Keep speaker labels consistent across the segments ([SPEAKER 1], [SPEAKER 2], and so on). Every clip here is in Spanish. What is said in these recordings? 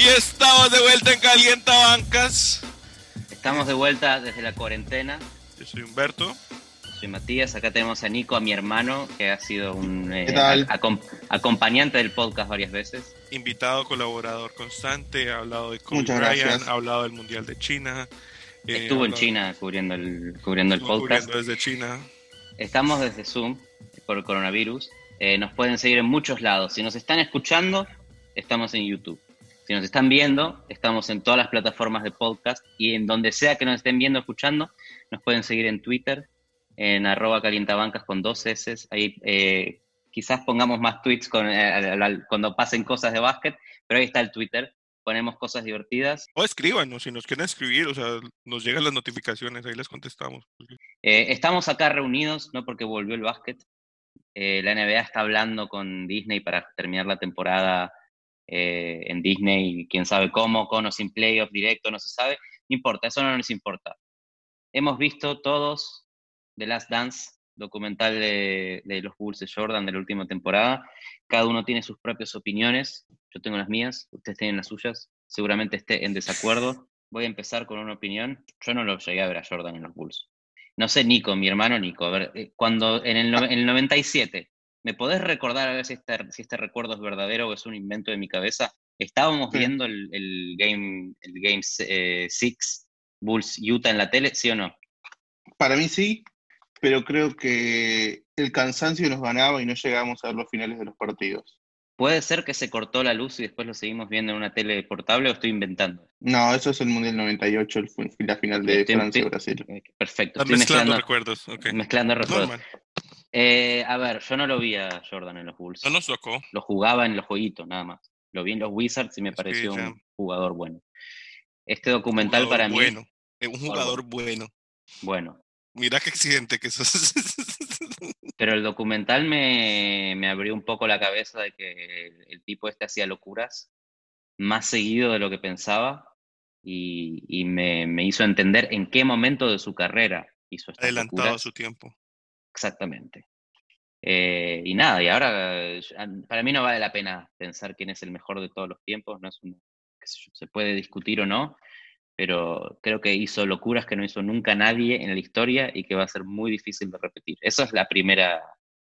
[SPEAKER 1] Y estamos de vuelta en Calienta Bancas.
[SPEAKER 2] Estamos de vuelta desde la cuarentena.
[SPEAKER 1] Yo soy Humberto.
[SPEAKER 2] Soy Matías. Acá tenemos a Nico, a mi hermano, que ha sido un eh,
[SPEAKER 3] ¿Qué tal?
[SPEAKER 2] acom- acompañante del podcast varias veces.
[SPEAKER 1] Invitado, colaborador constante. Ha hablado de Kobe
[SPEAKER 3] Muchas
[SPEAKER 1] Bryant,
[SPEAKER 3] gracias.
[SPEAKER 1] ha hablado del Mundial de China. eh,
[SPEAKER 2] Estuvo en China cubriendo el, cubriendo el podcast.
[SPEAKER 1] cubriendo desde China.
[SPEAKER 2] Estamos desde Zoom por el coronavirus. Eh, nos pueden seguir en muchos lados. Si nos están escuchando, estamos en YouTube. Si nos están viendo, estamos en todas las plataformas de podcast y en donde sea que nos estén viendo escuchando, nos pueden seguir en Twitter, en arroba calientabancas con dos S. Ahí eh, quizás pongamos más tweets con, eh, cuando pasen cosas de básquet, pero ahí está el Twitter. Ponemos cosas divertidas.
[SPEAKER 1] O escríbanos si nos quieren escribir, o sea, nos llegan las notificaciones, ahí les contestamos.
[SPEAKER 2] Eh, estamos acá reunidos, no porque volvió el básquet. Eh, la NBA está hablando con Disney para terminar la temporada eh, en Disney, quién sabe cómo, con o sin playoff directo, no se sabe. No importa, eso no nos importa. Hemos visto todos The Last Dance, documental de, de los Bulls de Jordan de la última temporada. Cada uno tiene sus propias opiniones. Yo tengo las mías, ustedes tienen las suyas. Seguramente esté en desacuerdo. Voy a empezar con una opinión. Yo no lo llegué a ver a Jordan en los Bulls. No sé, Nico, mi hermano Nico, a ver, eh, cuando en el, en el 97, ¿me podés recordar a ver si este, si este recuerdo es verdadero o es un invento de mi cabeza? Estábamos
[SPEAKER 3] Sí.
[SPEAKER 2] viendo el, el game el game 6 Bulls Utah en la tele, ¿sí o no?
[SPEAKER 3] Para mí sí, pero creo que el cansancio nos ganaba y no llegábamos a ver los finales de los partidos.
[SPEAKER 2] ¿Puede ser que se cortó la luz y después lo seguimos viendo en una tele portable o estoy inventando?
[SPEAKER 3] No, eso es el Mundial 98, el, la final de
[SPEAKER 2] Estoy-
[SPEAKER 3] Francia-Brasil.
[SPEAKER 2] Eh, Perfecto, estoy
[SPEAKER 1] mezclando
[SPEAKER 2] mezclando,
[SPEAKER 1] recuerdos,
[SPEAKER 2] mezclando recuerdos.
[SPEAKER 1] Normal.
[SPEAKER 2] Eh, a ver, yo no lo vi a Jordan en los Bulls.
[SPEAKER 1] No nos tocó.
[SPEAKER 2] Lo jugaba en los jueguitos, nada más. Lo vi en los Wizards y me pareció
[SPEAKER 1] ya.
[SPEAKER 2] un jugador bueno. Este documental para mí,
[SPEAKER 1] bueno. Un jugador bueno.
[SPEAKER 2] bueno.
[SPEAKER 1] Mira qué exigente que sos.
[SPEAKER 2] Pero el documental me, me abrió un poco la cabeza de que el, el tipo este hacía locuras más seguido de lo que pensaba y, y me, me hizo entender en qué momento de su carrera hizo estas
[SPEAKER 1] Adelantado a
[SPEAKER 2] locuras.
[SPEAKER 1] su tiempo.
[SPEAKER 2] Exactamente. Eh, y nada, y ahora eh, ya- para mí no vale la pena pensar quién es el mejor de todos los tiempos, no es sé yo, se puede discutir o no, pero creo que hizo locuras que no hizo nunca nadie en la historia y que va a ser muy difícil de repetir. Esa es la primera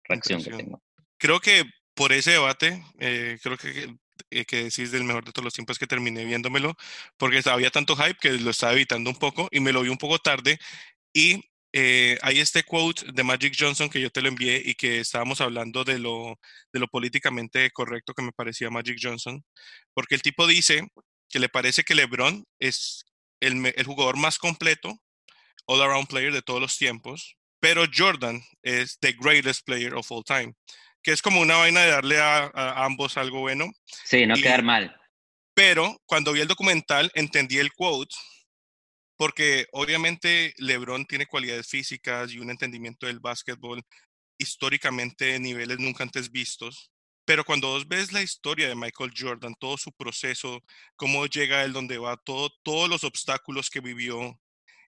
[SPEAKER 2] reacción que tengo.
[SPEAKER 1] Creo que por ese debate, eh, creo que, eh, que decís del mejor de todos los tiempos que terminé viéndomelo, porque había tanto hype que lo estaba evitando un poco y me lo vi un poco tarde. Y eh, hay este quote de Magic Johnson que yo te lo envié y que estábamos hablando de lo, de lo políticamente correcto que me parecía Magic Johnson, porque el tipo dice que le parece que LeBron es el, jugador más completo, all-around player de todos los tiempos, pero Jordan es the greatest player of all time, que es como una vaina de darle a, a ambos algo bueno,
[SPEAKER 2] Sí, no
[SPEAKER 1] Y-
[SPEAKER 2] quedar mal.
[SPEAKER 1] pero cuando vi el documental entendí el quote, porque obviamente LeBron tiene cualidades físicas y un entendimiento del básquetbol históricamente de niveles nunca antes vistos. Pero cuando vos ves la historia de Michael Jordan, todo su proceso, cómo llega él donde va, todo, todos los obstáculos que vivió,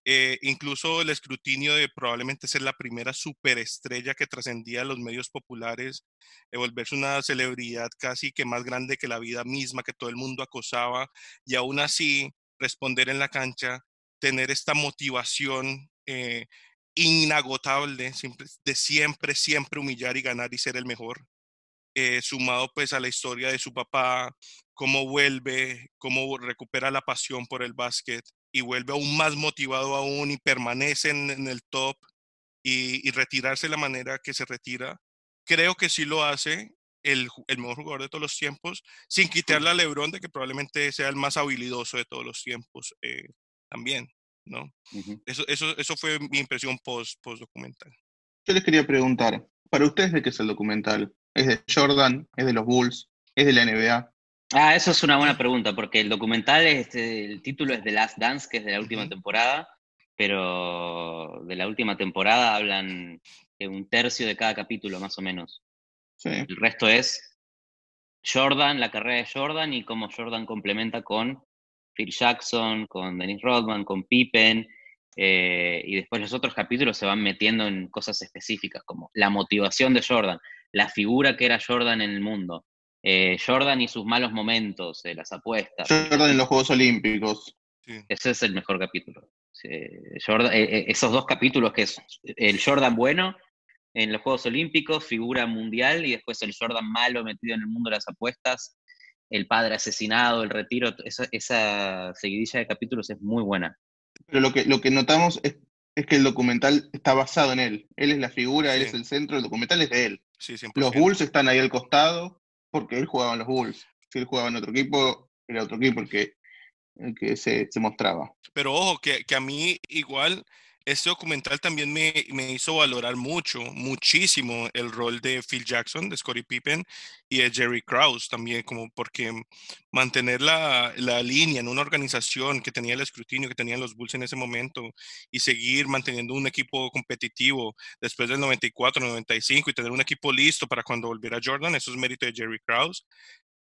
[SPEAKER 1] eh, incluso el escrutinio de probablemente ser la primera superestrella que trascendía los medios populares, de volverse una celebridad casi que más grande que la vida misma, que todo el mundo acosaba, y aún así responder en la cancha, tener esta motivación eh, inagotable siempre- de siempre, siempre humillar y ganar y ser el mejor. eh, sumado pues a la historia de su papá, cómo vuelve, cómo recupera la pasión por el básquet y vuelve aún más motivado aún y permanece en, en el top y, y retirarse de la manera que se retira. Creo que sí lo hace el, el mejor jugador de todos los tiempos, sin quitarle a LeBron de que probablemente sea el más habilidoso de todos los tiempos eh, también, ¿no? Eso, eso, eso fue mi impresión post, post documental.
[SPEAKER 3] Yo les quería preguntar, ¿para ustedes de qué es el documental? ¿Es de Jordan? ¿Es de los Bulls? ¿Es de la NBA?
[SPEAKER 2] Ah, eso es una buena pregunta, porque el documental, es, eh, el título es The Last Dance, que es de la última temporada, pero de la última temporada hablan de un tercio de cada capítulo, más o menos.
[SPEAKER 3] Sí.
[SPEAKER 2] El resto es Jordan, la carrera de Jordan y cómo Jordan complementa con Phil Jackson, con Dennis Rodman, con Pippen, eh, y después los otros capítulos se van metiendo en cosas específicas, como la motivación de Jordan, la figura que era Jordan en el mundo, Eh, Jordan y sus malos momentos, de las apuestas.
[SPEAKER 3] Jordan en los Juegos Olímpicos.
[SPEAKER 2] Ese es el mejor capítulo. Jordan, esos dos capítulos que es el Jordan bueno en los Juegos Olímpicos, figura mundial, y después el Jordan malo metido en el mundo de las apuestas, el padre asesinado, el retiro, esa, esa seguidilla de capítulos es muy buena.
[SPEAKER 3] Pero lo que, lo que notamos es, que el documental está basado en él. Él es la figura, él es el centro, el documental es de él. los Bulls están ahí al costado porque él jugaba en los Bulls. Si él jugaba en otro equipo, era otro equipo el que, el que se, se mostraba.
[SPEAKER 1] Pero ojo, que, que a mí igual este documental también me, hizo valorar mucho, muchísimo el rol de Phil Jackson, de Scottie Pippen y de Jerry Krause también, como porque mantener la, línea en una organización que tenía el escrutinio que tenían los Bulls en ese momento y seguir manteniendo un equipo competitivo después del 94, 95 y tener un equipo listo para cuando volviera Jordan, eso es mérito de Jerry Krause.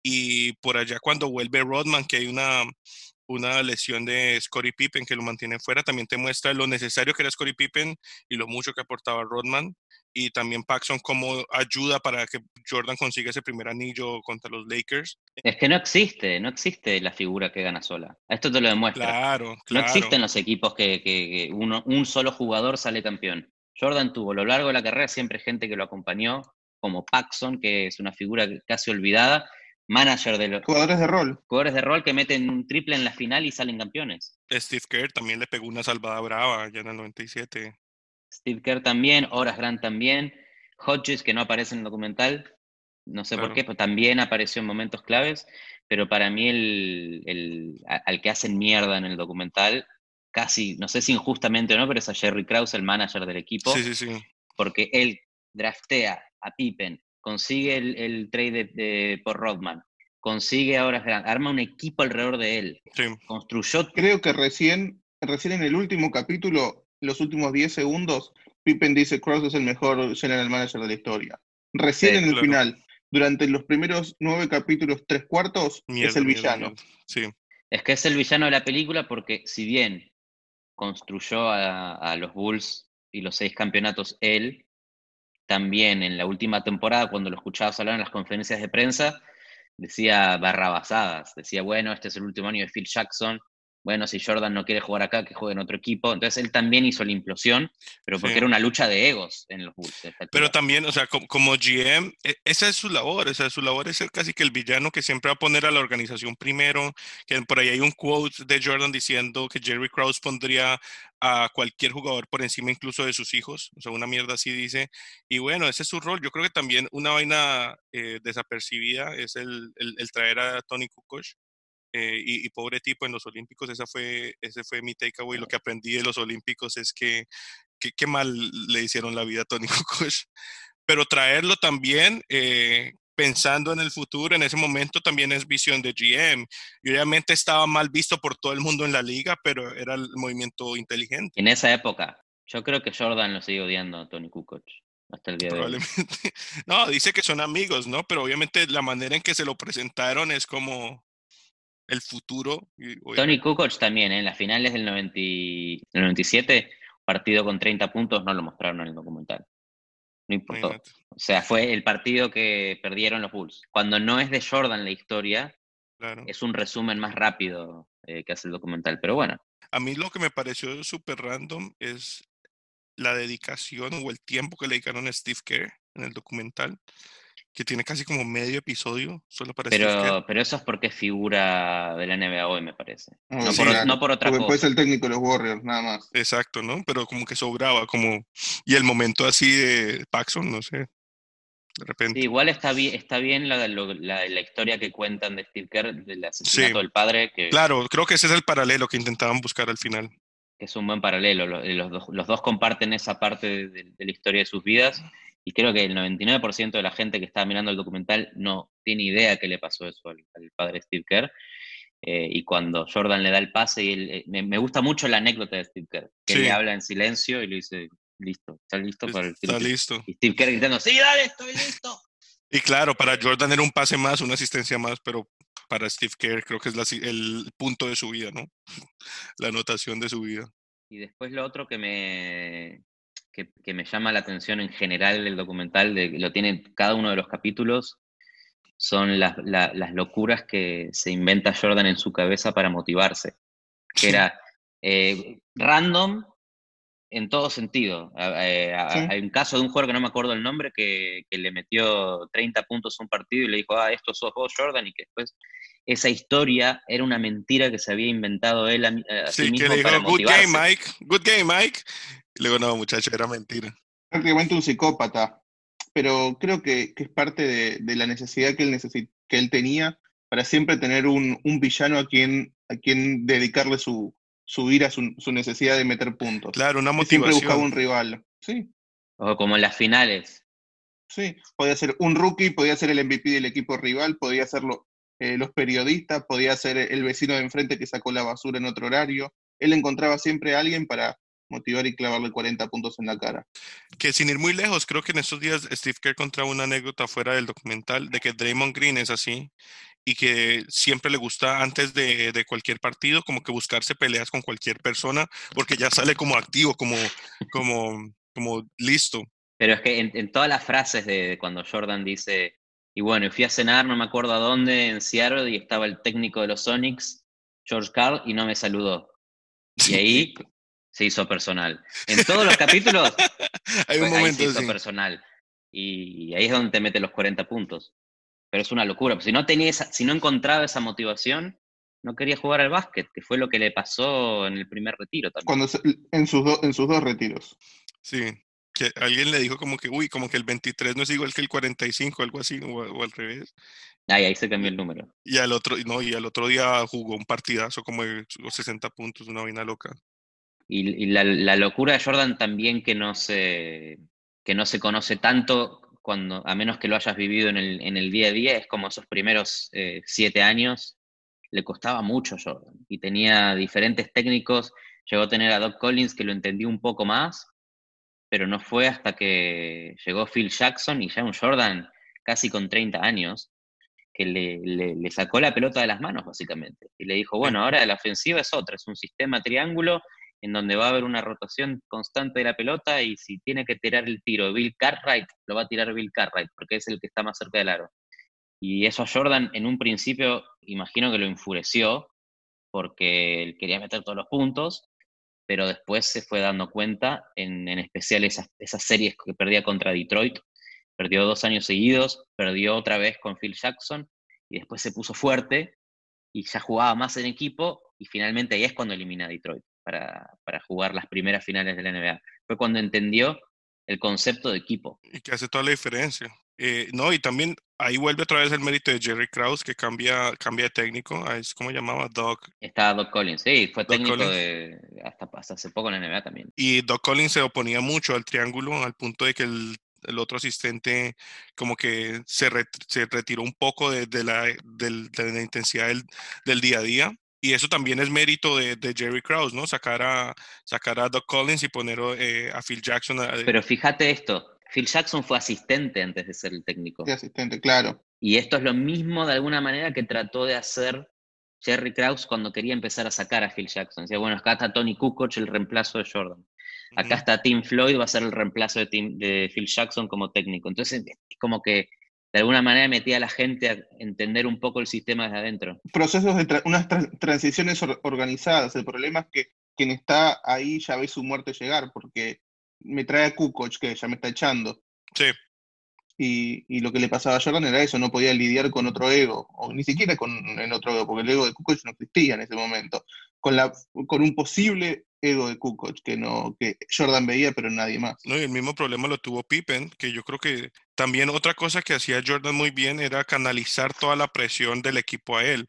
[SPEAKER 1] Y por allá cuando vuelve Rodman, que hay una, una lesión de Scottie Pippen que lo mantiene fuera, también te muestra lo necesario que era Scottie Pippen y lo mucho que aportaba Rodman y también Paxson como ayuda para que Jordan consiga ese primer anillo contra los Lakers.
[SPEAKER 2] Es que no existe, no existe la figura que gana sola. Esto te lo demuestra.
[SPEAKER 1] Claro,
[SPEAKER 2] No existen los equipos que, uno, un solo jugador sale campeón. Jordan tuvo a lo largo de la carrera siempre gente que lo acompañó, como Paxson, que es una figura casi olvidada, manager de los
[SPEAKER 3] jugadores de rol.
[SPEAKER 2] Jugadores de rol que meten un triple en la final y salen campeones.
[SPEAKER 1] Steve Kerr también le pegó una salvada brava ya en el 97.
[SPEAKER 2] Steve Kerr también, Horace Grant también, Hodges que no aparece en el documental, no sé por qué, pero también apareció en momentos claves, pero para mí el, al que hacen mierda en el documental, casi, no sé si injustamente o no, pero es a Jerry Krause, el manager del equipo,
[SPEAKER 1] sí, sí, sí.
[SPEAKER 2] porque él draftea a Pippen, consigue el, trade de, por Rodman, consigue ahora, arma un equipo alrededor de él, construyó...
[SPEAKER 3] Creo que recién, recién en el último capítulo, los últimos 10 segundos, Pippen dice Cross es el mejor general manager de la historia. Recién en el final, durante los primeros nueve capítulos, tres cuartos, es el villano.
[SPEAKER 1] sí.
[SPEAKER 2] Es que es el villano de la película porque si bien construyó a, a los Bulls y los seis campeonatos él, también en la última temporada, cuando lo escuchabas hablar en las conferencias de prensa, decía barrabasadas, decía, bueno, este es el último año de Phil Jackson, bueno, si Jordan no quiere jugar acá, que juegue en otro equipo. Entonces él también hizo la implosión, pero porque era una lucha de egos en los Bulls.
[SPEAKER 1] Pero también, o sea, como, GM, e, esa es su labor, esa es su labor es ser casi que el villano que siempre va a poner a la organización primero, que por ahí hay un quote de Jordan diciendo que Jerry Krause pondría a cualquier jugador por encima incluso de sus hijos, o sea, una mierda así dice. Y bueno, ese es su rol. Yo creo que también una vaina eh, desapercibida es el, el, traer a Tony Kukoc eh, y, pobre tipo en los Olímpicos, esa fue, ese fue mi takeaway. Lo que aprendí de los Olímpicos es que qué mal le hicieron la vida a Tony Kukoc. Pero traerlo también, eh, pensando en el futuro, en ese momento también es visión de GM. Y obviamente estaba mal visto por todo el mundo en la liga, pero era el movimiento inteligente.
[SPEAKER 2] En esa época, yo creo que Jordan lo sigue odiando a Tony Kukoc. Hasta el día
[SPEAKER 1] Probablemente. No, dice que son amigos, ¿no? Pero obviamente la manera en que se lo presentaron es como, el futuro.
[SPEAKER 2] Tony Kukoc también, ¿eh? en las finales del, 97, partido con 30 puntos, no lo mostraron en el documental. No importó. O sea, fue el partido que perdieron los Bulls. Cuando no es de Jordan la historia, es un resumen más rápido eh, que hace el documental. Pero bueno.
[SPEAKER 1] A mí lo que me pareció súper random es la dedicación o el tiempo que le dedicaron a Steve Kerr en el documental que tiene casi como medio episodio solo para
[SPEAKER 2] pero, pero eso es porque es figura de la NBA hoy, me parece. no, por, no, por, otra
[SPEAKER 3] porque cosa. el técnico de los Warriors, nada más.
[SPEAKER 1] Exacto, ¿no? Pero como que sobraba, como... Y el momento así de Paxson, no sé. De repente.
[SPEAKER 2] igual está bien, está bien la, la, historia que cuentan de Steve Kerr, del asesinato del padre. Que,
[SPEAKER 1] claro, creo que ese es el paralelo que intentaban buscar al final.
[SPEAKER 2] Que es un buen paralelo. Los, dos, los dos comparten esa parte de, de la historia de sus vidas y creo que el 99% de la gente que está mirando el documental no tiene idea qué le pasó eso al, padre Steve Kerr. Eh, y cuando Jordan le da el pase, y eh, me, gusta mucho la anécdota de Steve Kerr, que le habla en silencio y le dice, listo, está listo para el
[SPEAKER 1] Está listo.
[SPEAKER 2] Y Steve Kerr gritando, sí, dale, estoy listo.
[SPEAKER 1] Y claro, para Jordan era un pase más, una asistencia más, pero para Steve Kerr creo que es el punto de su vida, ¿no? La anotación de su vida.
[SPEAKER 2] Y después lo otro que me, que, me llama la atención en general el documental, de, lo tiene cada uno de los capítulos, son las, locuras que se inventa Jordan en su cabeza para motivarse. Que era eh, random en todo sentido. Eh, hay un caso de un jugador que no me acuerdo el nombre que, le metió 30 puntos a un partido y le dijo, ah, esto sos vos, Jordan, y que después esa historia era una mentira que se había inventado él a, sí, que le dijo,
[SPEAKER 1] good game, Mike, good game, Mike. Y luego, no, muchacho, era mentira.
[SPEAKER 3] Prácticamente un psicópata pero creo que, es parte de, la necesidad que él, que él tenía para siempre tener un, villano a quien, a quien dedicarle su, su ira, su, necesidad de meter puntos.
[SPEAKER 1] Claro, una motivación.
[SPEAKER 3] siempre buscaba un rival, sí.
[SPEAKER 2] O como en las finales.
[SPEAKER 3] Sí, podía ser un rookie, podía ser el MVP del equipo rival, podía ser eh, los periodistas, podía ser el vecino de enfrente que sacó la basura en otro horario. Él encontraba siempre a alguien para, motivar y clavarle 40 puntos en la cara.
[SPEAKER 1] Que sin ir muy lejos, creo que en estos días Steve Kerr contaba una anécdota fuera del documental de que Draymond Green es así y que siempre le gusta antes de, cualquier partido como que buscarse peleas con cualquier persona porque ya sale como activo, como, como, como listo.
[SPEAKER 2] Pero es que en, todas las frases de, cuando Jordan dice, y bueno, fui a cenar, no me acuerdo a dónde, en Seattle, y estaba el técnico de los Sonics, George Carl, y no me saludó. Y ahí se hizo personal. En todos los capítulos
[SPEAKER 1] Hay un momento,
[SPEAKER 2] se hizo personal. Y ahí es donde te mete los 40 puntos. Pero es una locura. Si no, tenía si no encontraba esa motivación, no quería jugar al básquet, que fue lo que le pasó en el primer retiro también.
[SPEAKER 3] Cuando en, sus en sus dos retiros.
[SPEAKER 1] Sí, que alguien le dijo como que, uy, como que el 23 no es igual que el 45, algo así, o, al revés.
[SPEAKER 2] Ahí, ahí se cambió el número.
[SPEAKER 1] Y al otro, no, y al otro día jugó un partidazo como de 60 puntos, una vaina loca.
[SPEAKER 2] Y, la, locura de Jordan también que no se, que no se conoce tanto, cuando, a menos que lo hayas vivido en el, en el día a día, es como esos primeros eh, siete años, le costaba mucho Jordan. Y tenía diferentes técnicos, llegó a tener a Doc Collins que lo entendió un poco más, pero no fue hasta que llegó Phil Jackson y ya un Jordan casi con 30 años, que le, le, le, sacó la pelota de las manos, básicamente. Y le dijo, bueno, ahora la ofensiva es otra, es un sistema triángulo en donde va a haber una rotación constante de la pelota y si tiene que tirar el tiro Bill Cartwright, lo va a tirar Bill Cartwright, porque es el que está más cerca del aro. Y eso a Jordan en un principio imagino que lo enfureció, porque él quería meter todos los puntos, pero después se fue dando cuenta, en, especial esas, esas series que perdía contra Detroit, perdió dos años seguidos, perdió otra vez con Phil Jackson, y después se puso fuerte y ya jugaba más en equipo, y finalmente ahí es cuando elimina a Detroit para, jugar las primeras finales de la NBA. Fue cuando entendió el concepto de equipo.
[SPEAKER 1] Y que hace toda la diferencia. Eh, no, y también ahí vuelve otra vez el mérito de Jerry Krause, que cambia, cambia de técnico. Es como llamaba Doc.
[SPEAKER 2] Estaba Doc Collins, sí, fue técnico de, hasta, hace poco en la NBA también.
[SPEAKER 1] Y Doc Collins se oponía mucho al triángulo, al punto de que el, otro asistente como que se, se retiró un poco de, la, de la, intensidad del, del, día a día y eso también es mérito de, Jerry Krause, ¿no? Sacar a, sacar a Doc Collins y poner eh, a Phil Jackson.
[SPEAKER 2] Pero fíjate esto, Phil Jackson fue asistente antes de ser el técnico.
[SPEAKER 3] Sí, asistente, claro.
[SPEAKER 2] Y esto es lo mismo de alguna manera que trató de hacer Jerry Krause cuando quería empezar a sacar a Phil Jackson. Decía, bueno, acá está Tony Kukoc, el reemplazo de Jordan. Acá está Tim Floyd, va a ser el reemplazo de, de Phil Jackson como técnico. Entonces, es como que de alguna manera metía a la gente a entender un poco el sistema desde adentro.
[SPEAKER 3] Procesos de unas transiciones organizadas. El problema es que quien está ahí ya ve su muerte llegar, porque me trae a Kukoc, que ya me está echando.
[SPEAKER 1] Sí.
[SPEAKER 3] Y, lo que le pasaba a Jordan era eso, no podía lidiar con otro ego, o ni siquiera con el otro ego, porque el ego de Kukoc no existía en ese momento. Con, la, con un posible ego de Kukoc que no que Jordan veía pero nadie más.
[SPEAKER 1] No, y el mismo problema lo tuvo Pippen, que yo creo que también otra cosa que hacía Jordan muy bien era canalizar toda la presión del equipo a él.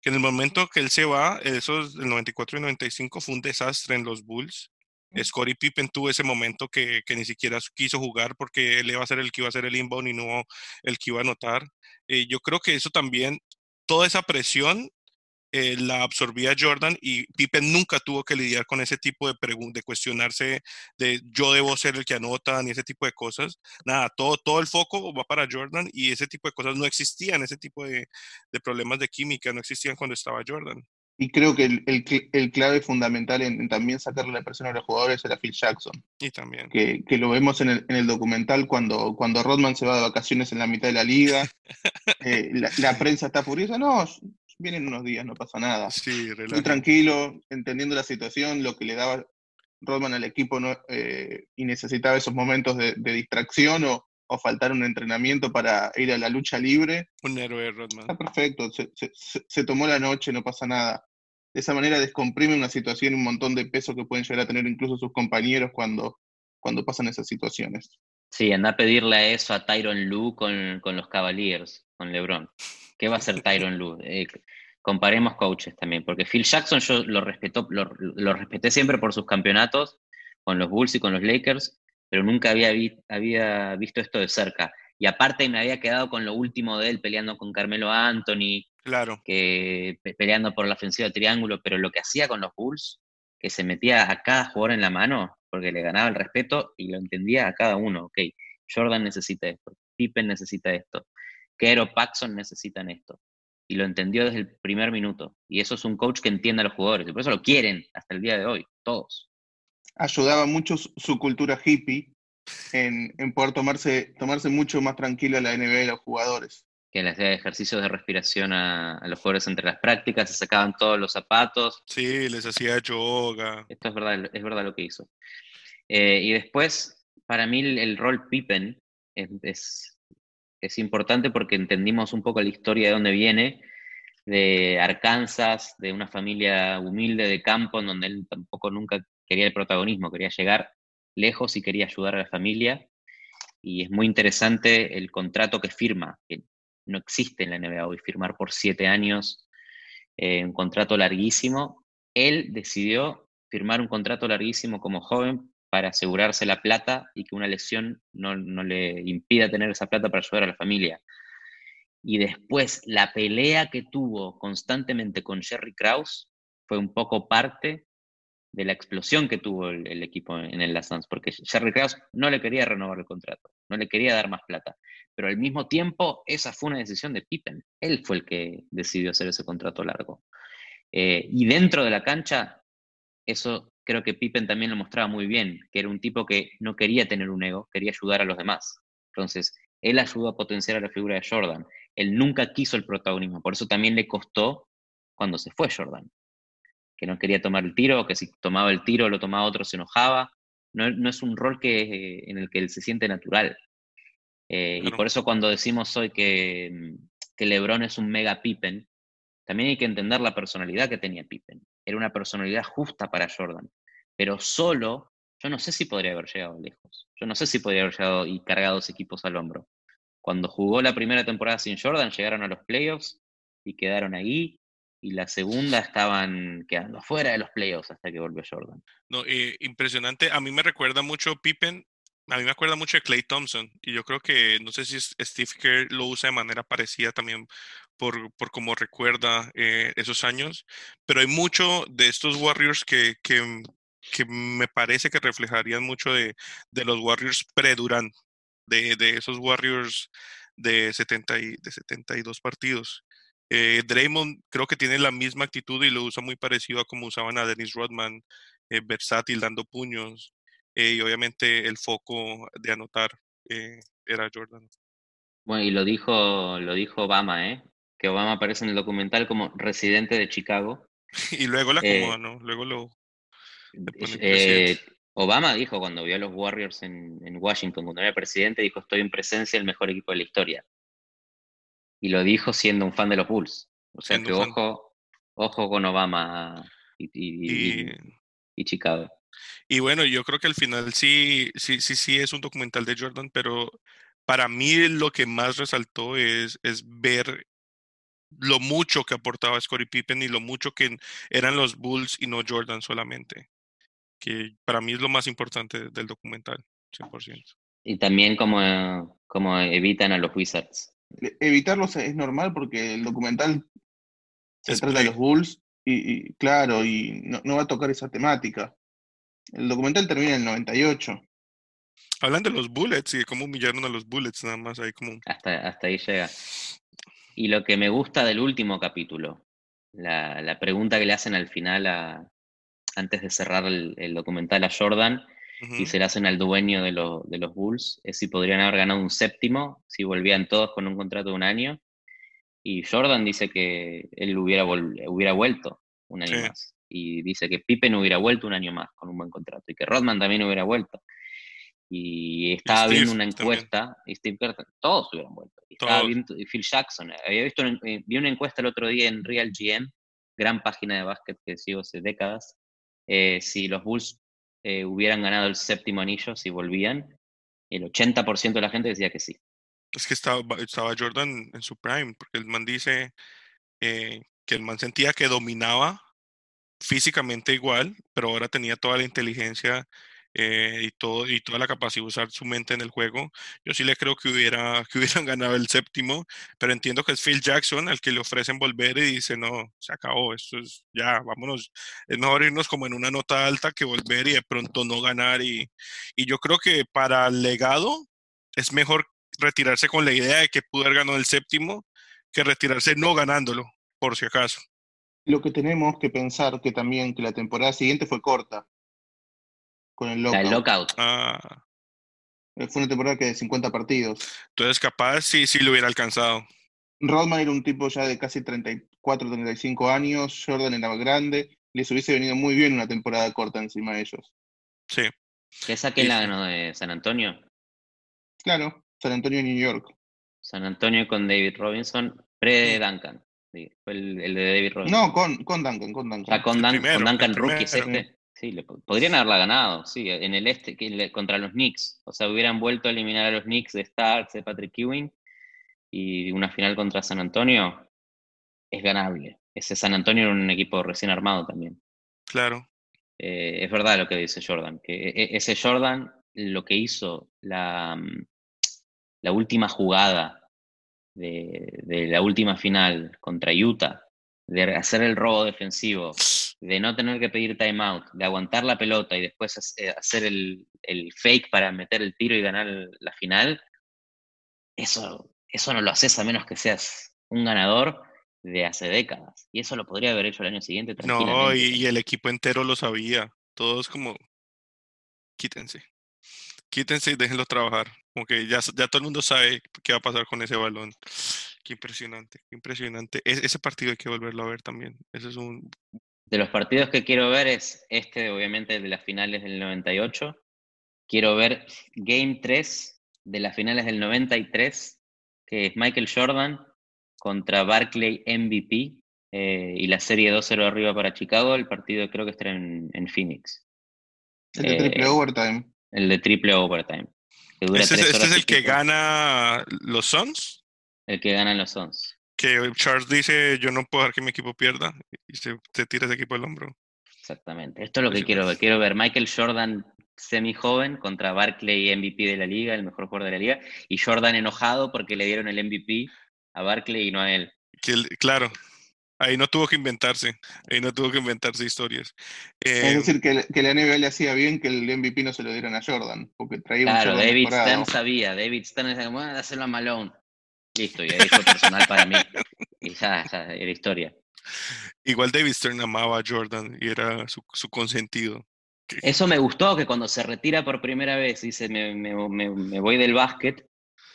[SPEAKER 1] Que en el momento que él se va, esos el 94 y 95 fue un desastre en los Bulls. Scottie Pippen tuvo ese momento que, que, ni siquiera quiso jugar porque él iba a ser el que iba a ser el inbound y no el que iba a anotar. Eh, yo creo que eso también, toda esa presión eh, la absorbía Jordan y Pippen nunca tuvo que lidiar con ese tipo de de cuestionarse de yo debo ser el que anota ni ese tipo de cosas. Nada, todo, todo el foco va para Jordan y ese tipo de cosas no existían, ese tipo de, de problemas de química no existían cuando estaba Jordan.
[SPEAKER 3] Y creo que el, clave fundamental en, también sacarle la presión a los jugadores era Phil Jackson.
[SPEAKER 1] Y también.
[SPEAKER 3] Que, lo vemos en el, documental cuando, cuando Rodman se va de vacaciones en la mitad de la liga. Eh, la, prensa está furiosa. No, vienen unos días, no pasa nada.
[SPEAKER 1] Sí,
[SPEAKER 3] Muy tranquilo, entendiendo la situación, lo que le daba Rodman al equipo no, eh, y necesitaba esos momentos de, distracción o, o, faltar un entrenamiento para ir a la lucha libre.
[SPEAKER 1] Un héroe, Rodman.
[SPEAKER 3] Está perfecto, se, tomó la noche, no pasa nada. De esa manera descomprime una situación y un montón de peso que pueden llegar a tener incluso sus compañeros cuando, cuando pasan esas situaciones.
[SPEAKER 2] Sí, anda a pedirle eso a Tyron Lue con, con los Cavaliers, con LeBron. ¿Qué va a hacer Tyron Lue? Eh, comparemos coaches también, porque Phil Jackson yo lo, respeto, lo, respeté siempre por sus campeonatos con los Bulls y con los Lakers, pero nunca había, había visto esto de cerca. Y aparte me había quedado con lo último de él peleando con Carmelo Anthony,
[SPEAKER 1] claro.
[SPEAKER 2] que, peleando por la ofensiva de triángulo, pero lo que hacía con los Bulls, que se metía a cada jugador en la mano, porque le ganaba el respeto y lo entendía a cada uno. Ok, Jordan necesita esto, Pippen necesita esto, Kero Paxson necesitan esto y lo entendió desde el primer minuto. Y eso es un coach que entiende a los jugadores, y por eso lo quieren hasta el día de hoy, todos.
[SPEAKER 3] Ayudaba mucho su, cultura hippie en, poder tomarse, tomarse mucho más tranquilo a la NBA y a los jugadores.
[SPEAKER 2] Que les hacía ejercicios de respiración a, los jugadores entre las prácticas, se sacaban todos los zapatos.
[SPEAKER 1] Sí, les hacía yoga.
[SPEAKER 2] Esto es verdad, es verdad lo que hizo. Eh, y después, para mí, el, rol Pippen es es importante porque entendimos un poco la historia de dónde viene, de Arkansas, de una familia humilde de campo, en donde él tampoco nunca quería el protagonismo, quería llegar lejos y quería ayudar a la familia. Y es muy interesante el contrato que firma, que no existe en la NBA hoy, firmar por siete años, eh, un contrato larguísimo. Él decidió firmar un contrato larguísimo como joven para asegurarse la plata y que una lesión no, le impida tener esa plata para ayudar a la familia. Y después la pelea que tuvo constantemente con Jerry Krause fue un poco parte de la explosión que tuvo el, equipo en el Las porque Jerry Krause no le quería renovar el contrato, no le quería dar más plata, pero al mismo tiempo esa fue una decisión de Pippen, él fue el que decidió hacer ese contrato largo. Eh, y dentro de la cancha, eso creo que Pippen también lo mostraba muy bien, que era un tipo que no quería tener un ego, quería ayudar a los demás. Entonces, él ayudó a potenciar a la figura de Jordan. Él nunca quiso el protagonismo, por eso también le costó cuando se fue Jordan, que no quería tomar el tiro, que si tomaba el tiro lo tomaba otro se enojaba. No, es un rol que, en el que él se siente natural. Eh, y por eso cuando decimos hoy que, que LeBron es un mega Pippen, también hay que entender la personalidad que tenía Pippen. Era una personalidad justa para Jordan. Pero solo, yo no sé si podría haber llegado lejos. Yo no sé si podría haber llegado y cargado dos equipos al hombro. Cuando jugó la primera temporada sin Jordan, llegaron a los playoffs y quedaron ahí. Y la segunda estaban quedando fuera de los playoffs hasta que volvió Jordan.
[SPEAKER 1] No, eh, impresionante. A mí me recuerda mucho Pippen a mí me acuerda mucho de Clay Thompson y yo creo que, no sé si Steve Kerr lo usa de manera parecida también por, por cómo recuerda eh, esos años, pero hay mucho de estos Warriors que, que, que me parece que reflejarían mucho de, de los Warriors pre-Durant, de, de, esos Warriors de, 70 y, de 72 partidos. Eh, Draymond creo que tiene la misma actitud y lo usa muy parecido a como usaban a Dennis Rodman, eh, versátil, dando puños. Eh, y obviamente el foco de anotar eh, era Jordan.
[SPEAKER 2] Bueno, y lo dijo, lo dijo Obama, ¿eh? Que Obama aparece en el documental como residente de Chicago.
[SPEAKER 1] y luego la eh, acomoda, ¿no? Luego lo...
[SPEAKER 2] Obama dijo cuando vio a los Warriors en, en, Washington, cuando era presidente, dijo, estoy en presencia del mejor equipo de la historia. Y lo dijo siendo un fan de los Bulls. O sea que ojo, ojo con Obama y, y Chicago.
[SPEAKER 1] Y bueno, yo creo que al final sí, sí, sí, sí es un documental de Jordan, pero para mí lo que más resaltó es, es ver lo mucho que aportaba Scottie Pippen y lo mucho que eran los Bulls y no Jordan solamente. Que para mí es lo más importante del documental, 100%.
[SPEAKER 2] Y también como, como evitan a los Wizards.
[SPEAKER 3] E, evitarlos es normal porque el documental se trata de los Bulls y, claro, y no, va a tocar esa temática. El documental termina en el 98.
[SPEAKER 1] Hablan de los bullets y de cómo humillaron a los bullets, nada más ahí como.
[SPEAKER 2] Hasta, hasta ahí llega. Y lo que me gusta del último capítulo, la, pregunta que le hacen al final, a, antes de cerrar el, documental a Jordan, y se le hacen al dueño de, de, los Bulls, es si podrían haber ganado un séptimo, si volvían todos con un contrato de un año. Y Jordan dice que él hubiera, hubiera vuelto un año más. Y dice que Pippen hubiera vuelto un año más con un buen contrato. Y que Rodman también hubiera vuelto. Y estaba viendo una encuesta, y Steve Kerr, todos hubieran vuelto. Y estaba viendo, Phil Jackson, había visto eh, vi una encuesta el otro día en Real GM, gran página de básquet que sigo hace décadas, eh, si los Bulls eh, hubieran ganado el séptimo anillo, si volvían, el 80% de la gente decía que sí.
[SPEAKER 1] Es que estaba, estaba Jordan en su prime, porque el man dice que el man sentía que dominaba físicamente igual, pero ahora tenía toda la inteligencia eh, y, todo, y toda la capacidad de usar su mente en el juego. Yo sí le creo que, hubiera, que hubieran ganado el séptimo, pero entiendo que es Phil Jackson al que le ofrecen volver y dice, no, se acabó, esto es ya, vámonos, es mejor irnos como en una nota alta que volver y de pronto no ganar. Y, y yo creo que para el legado es mejor retirarse con la idea de que pudo haber ganado el séptimo que retirarse no ganándolo, por si acaso.
[SPEAKER 3] Lo que tenemos que pensar que también que la temporada siguiente fue corta con el lockout.
[SPEAKER 2] Ah.
[SPEAKER 3] Eh, fue una temporada que de 50 partidos.
[SPEAKER 1] Entonces, capaz sí, sí lo hubiera alcanzado.
[SPEAKER 3] Rodman era un tipo ya de casi 34, 35 años. Jordan era grande. Les hubiese venido muy bien una temporada corta encima de ellos.
[SPEAKER 1] Sí.
[SPEAKER 2] ¿Esa que la ganó de San Antonio?
[SPEAKER 3] Claro, San Antonio, New York.
[SPEAKER 2] San Antonio con David Robinson, pre-Duncan. Sí, fue el, de David Robinson.
[SPEAKER 3] No, con, con Duncan, con Duncan.
[SPEAKER 2] Ah, con, con Duncan Rookie, este. Sí, podrían haberla ganado, sí, en el este contra los Knicks. O sea, hubieran vuelto a eliminar a los Knicks de Starks, de Patrick Ewing, y una final contra San Antonio es ganable. Ese San Antonio era un equipo recién armado también.
[SPEAKER 1] Claro.
[SPEAKER 2] Eh, es verdad lo que dice Jordan, que e, e, ese Jordan lo que hizo la, mm, la última jugada de, de la última final contra Utah, de hacer el robo defensivo de no tener que pedir timeout, de aguantar la pelota y después eh, hacer el, fake para meter el tiro y ganar la final, eso, eso no lo haces a menos que seas un ganador de hace décadas. Y eso lo podría haber hecho el año siguiente
[SPEAKER 1] No, y, el equipo entero lo sabía. Todos como, quítense. Quítense y déjenlo trabajar. Como que ya, ya todo el mundo sabe qué va a pasar con ese balón. Qué impresionante, qué impresionante. E, ese partido hay que volverlo a ver también. Ese es un
[SPEAKER 2] de los partidos que quiero ver es este, obviamente, de las finales del 98. Quiero ver Game 3 de las finales del 93, que es Michael Jordan contra Barclay MVP eh, y la serie 2-0 arriba para Chicago. El partido creo que estará en, Phoenix.
[SPEAKER 3] El de triple eh, overtime.
[SPEAKER 2] El de triple overtime.
[SPEAKER 1] ¿Este, es el que gana los Suns?
[SPEAKER 2] El que gana los Suns
[SPEAKER 1] que Charles dice, yo no puedo dejar que mi equipo pierda, y se, tira ese equipo al hombro.
[SPEAKER 2] Exactamente. Esto es lo que quiero ver. Quiero ver Michael Jordan semi joven contra Barkley MVP de la liga, el mejor jugador de la liga, y Jordan enojado porque le dieron el MVP a Barkley y no a él.
[SPEAKER 1] claro, ahí no tuvo que inventarse, ahí no tuvo que inventarse historias.
[SPEAKER 3] es em, decir, que, que, la NBA le hacía bien que el MVP no se lo dieran a Jordan, porque traía
[SPEAKER 2] claro, un David Stern sabía, David Stern decía, bueno, dáselo a Malone. Listo, ya hecho personal para mí. Y ya, era historia.
[SPEAKER 1] Igual David Stern amaba a Jordan y era su, consentido.
[SPEAKER 2] Eso me gustó, que cuando se retira por primera vez, dice, me, me, me, voy del básquet,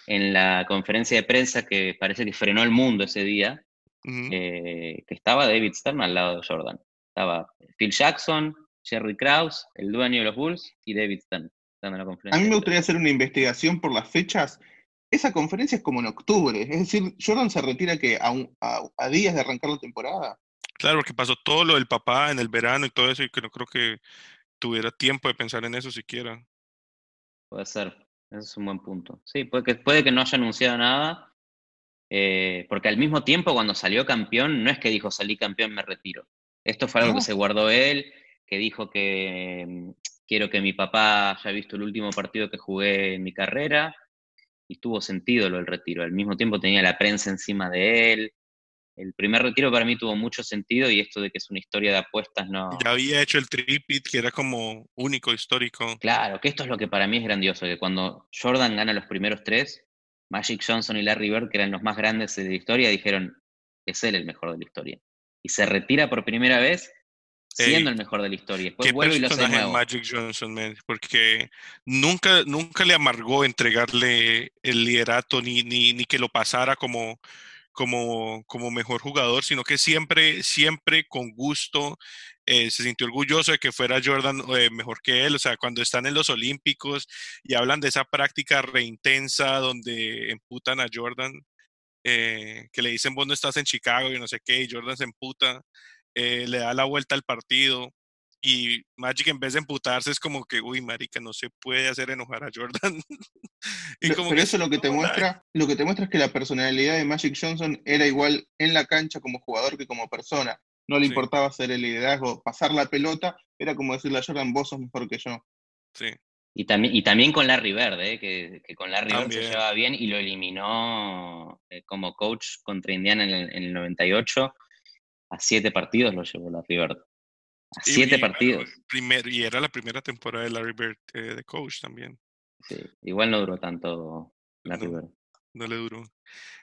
[SPEAKER 2] en la conferencia de prensa que parece que frenó el mundo ese día, eh, que estaba David Stern al lado de Jordan. Estaba Phil Jackson, Jerry Krause, el dueño de los Bulls, y David Stern. Dando la conferencia
[SPEAKER 3] a mí me gustaría hacer una investigación por las fechas esa conferencia es como en octubre, es decir, Jordan se retira que a, días de arrancar la temporada.
[SPEAKER 1] Claro, porque pasó todo lo del papá en el verano y todo eso, y que no creo que tuviera tiempo de pensar en eso siquiera.
[SPEAKER 2] Puede ser, ese es un buen punto. Sí, puede que, puede que no haya anunciado nada, eh, porque al mismo tiempo cuando salió campeón, no es que dijo salí campeón, me retiro. Esto fue algo que se guardó él, que dijo que mm, quiero que mi papá haya visto el último partido que jugué en mi carrera, y tuvo sentido lo del retiro. Al mismo tiempo tenía la prensa encima de él. El primer retiro para mí tuvo mucho sentido y esto de que es una historia de apuestas no.
[SPEAKER 1] Ya había hecho el tripit que era como único, histórico.
[SPEAKER 2] Claro, que esto es lo que para mí es grandioso, que cuando Jordan gana los primeros tres, Magic Johnson y Larry Bird, que eran los más grandes de la historia, dijeron, es él el mejor de la historia. y se retira por primera vez siendo el mejor de la historia. Después vuelve y lo hace nuevo.
[SPEAKER 1] Magic Johnson, man, porque nunca, nunca le amargó entregarle el liderato ni, ni, ni que lo pasara como, como, como mejor jugador, sino que siempre, siempre con gusto eh, se sintió orgulloso de que fuera Jordan eh, mejor que él. O sea, cuando están en los Olímpicos y hablan de esa práctica reintensa donde emputan a Jordan, eh, que le dicen vos no estás en Chicago y no sé qué, y Jordan se emputa, le da la vuelta al partido. Y Magic en vez de emputarse es como que, uy, marica, no se puede hacer enojar a Jordan.
[SPEAKER 3] y pero, como eso lo que te muestra, lo que te muestra es que la personalidad de Magic Johnson era igual en la cancha como jugador que como persona. No le importaba hacer el liderazgo, pasar la pelota, era como decirle a Jordan, vos sos mejor que yo.
[SPEAKER 1] Sí.
[SPEAKER 2] Y también, y también con Larry Bird, ¿eh? que, que, con Larry Bird se llevaba bien y lo eliminó eh, como coach contra Indiana en el, en el 98. A siete partidos lo llevó Larry Bird siete partidos.
[SPEAKER 1] y era la primera temporada de Larry Bird eh, de coach también.
[SPEAKER 2] Sí, igual no duró tanto Larry no, Bird.
[SPEAKER 1] No le duró.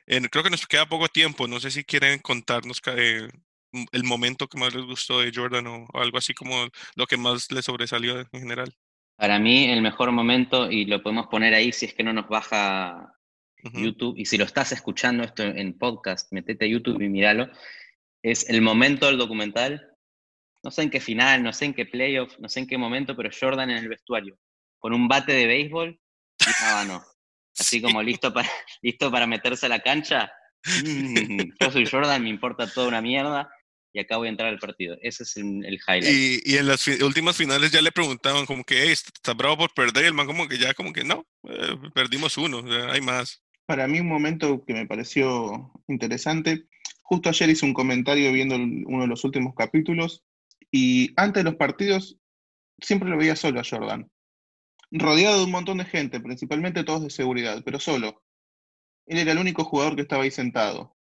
[SPEAKER 1] creo que nos queda poco tiempo. No sé si quieren contarnos eh, el momento que más les gustó de Jordan o, algo así como lo que más le sobresalió en general.
[SPEAKER 2] Para mí, el mejor momento, y lo podemos poner ahí si es que no nos baja YouTube, y si lo estás escuchando esto en podcast, metete a YouTube y míralo, es el momento del documental no sé en qué final, no sé en qué playoff, no sé en qué momento, pero Jordan en el vestuario, con un bate de béisbol y no. Así como listo para, listo para meterse a la cancha. Mm, yo soy Jordan, me importa toda una mierda y acá voy a entrar al partido. Ese es el, highlight.
[SPEAKER 1] Y, en las últimas finales ya le preguntaban como que, ¿estás bravo por perder? Y el man como que ya como que no, eh, perdimos uno, hay más.
[SPEAKER 3] Para mí un momento que me pareció interesante, justo ayer hice un comentario viendo uno de los últimos capítulos y antes de los partidos siempre lo veía solo a Jordan, rodeado de un montón de gente, principalmente todos de seguridad, pero solo. Él era el único jugador que estaba ahí sentado.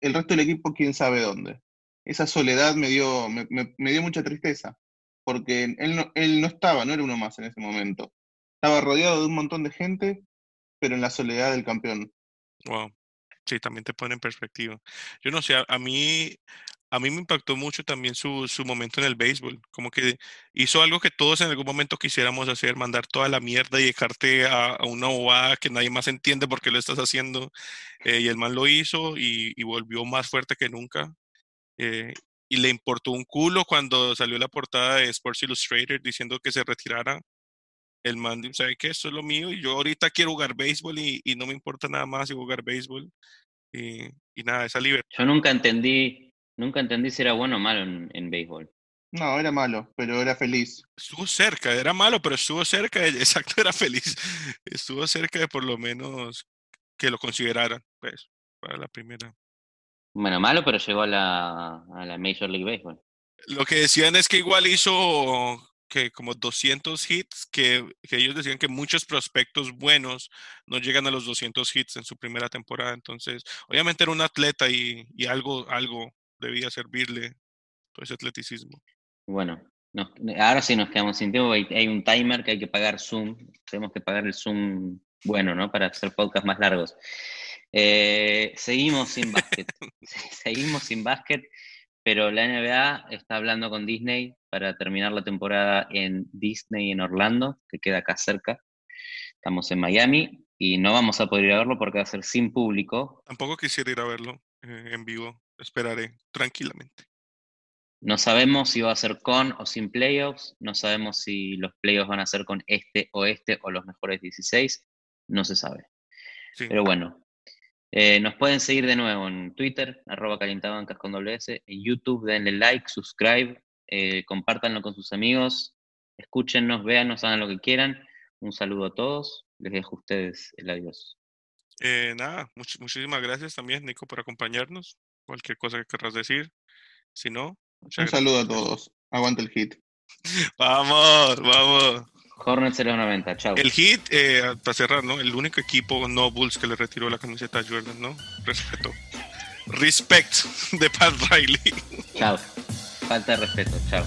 [SPEAKER 3] El resto del equipo, quién sabe dónde. Esa soledad me dio, me, dio mucha tristeza, porque él no, él no estaba, no era uno más en ese momento. Estaba rodeado de un montón de gente, pero en la soledad del campeón.
[SPEAKER 1] Wow. Sí, también te pone en perspectiva. Yo no sé, a mí, a mí me impactó mucho también su, su, momento en el béisbol, como que hizo algo que todos en algún momento quisiéramos hacer, mandar toda la mierda y dejarte a, una bobada que nadie más entiende por qué lo estás haciendo. Eh, y el man lo hizo y, volvió más fuerte que nunca. Eh, y le importó un culo cuando salió la portada de Sports Illustrated diciendo que se retirara. El man ¿sabe qué? Esto es lo mío y yo ahorita quiero jugar béisbol y, y no me importa nada más y jugar béisbol. Y, y nada, esa libertad.
[SPEAKER 2] Yo nunca entendí Nunca entendí si era bueno o malo en, béisbol.
[SPEAKER 3] No, era malo, pero era feliz.
[SPEAKER 1] Estuvo cerca, era malo, pero estuvo cerca, de, exacto, era feliz. Estuvo cerca de por lo menos que lo consideraran, pues, para la primera.
[SPEAKER 2] Bueno, malo, pero llegó a la, a la Major League Baseball.
[SPEAKER 1] Lo que decían es que igual hizo que como 200 hits, que, que, ellos decían que muchos prospectos buenos no llegan a los 200 hits en su primera temporada. Entonces, obviamente era un atleta y, y algo, algo debía servirle todo ese atleticismo.
[SPEAKER 2] Bueno, ahora sí nos quedamos sin tiempo. Hay, un timer que hay que pagar Zoom. Tenemos que pagar el Zoom bueno, ¿no? Para hacer podcasts más largos. Eh, seguimos sin básquet. seguimos sin básquet, pero la NBA está hablando con Disney para terminar la temporada en Disney en Orlando, que queda acá cerca. Estamos en Miami y no vamos a poder ir a verlo porque va a ser sin público.
[SPEAKER 1] Tampoco quisiera ir a verlo eh, en vivo esperaré tranquilamente.
[SPEAKER 2] No sabemos si va a ser con o sin playoffs, no sabemos si los playoffs van a ser con este o este o los mejores 16, no se sabe. Pero bueno, eh, nos pueden seguir de nuevo en Twitter, arroba calentabancas con doble S, en YouTube, denle like, subscribe, eh, compártanlo con sus amigos, escúchennos, véanos, hagan lo que quieran. Un saludo a todos, les dejo a ustedes el adiós.
[SPEAKER 1] Eh, nada, muchísimas gracias también, Nico, por acompañarnos cualquier cosa que querrás decir. Si no,
[SPEAKER 3] un saludo a todos. Aguanta el hit.
[SPEAKER 1] vamos, vamos.
[SPEAKER 2] Hornets 090, chao.
[SPEAKER 1] El hit, eh, para cerrar, ¿no? El único equipo no Bulls que le retiró la camiseta a Jordan, ¿no? Respeto. Respect de Pat Riley.
[SPEAKER 2] Chao. Falta de respeto, chao.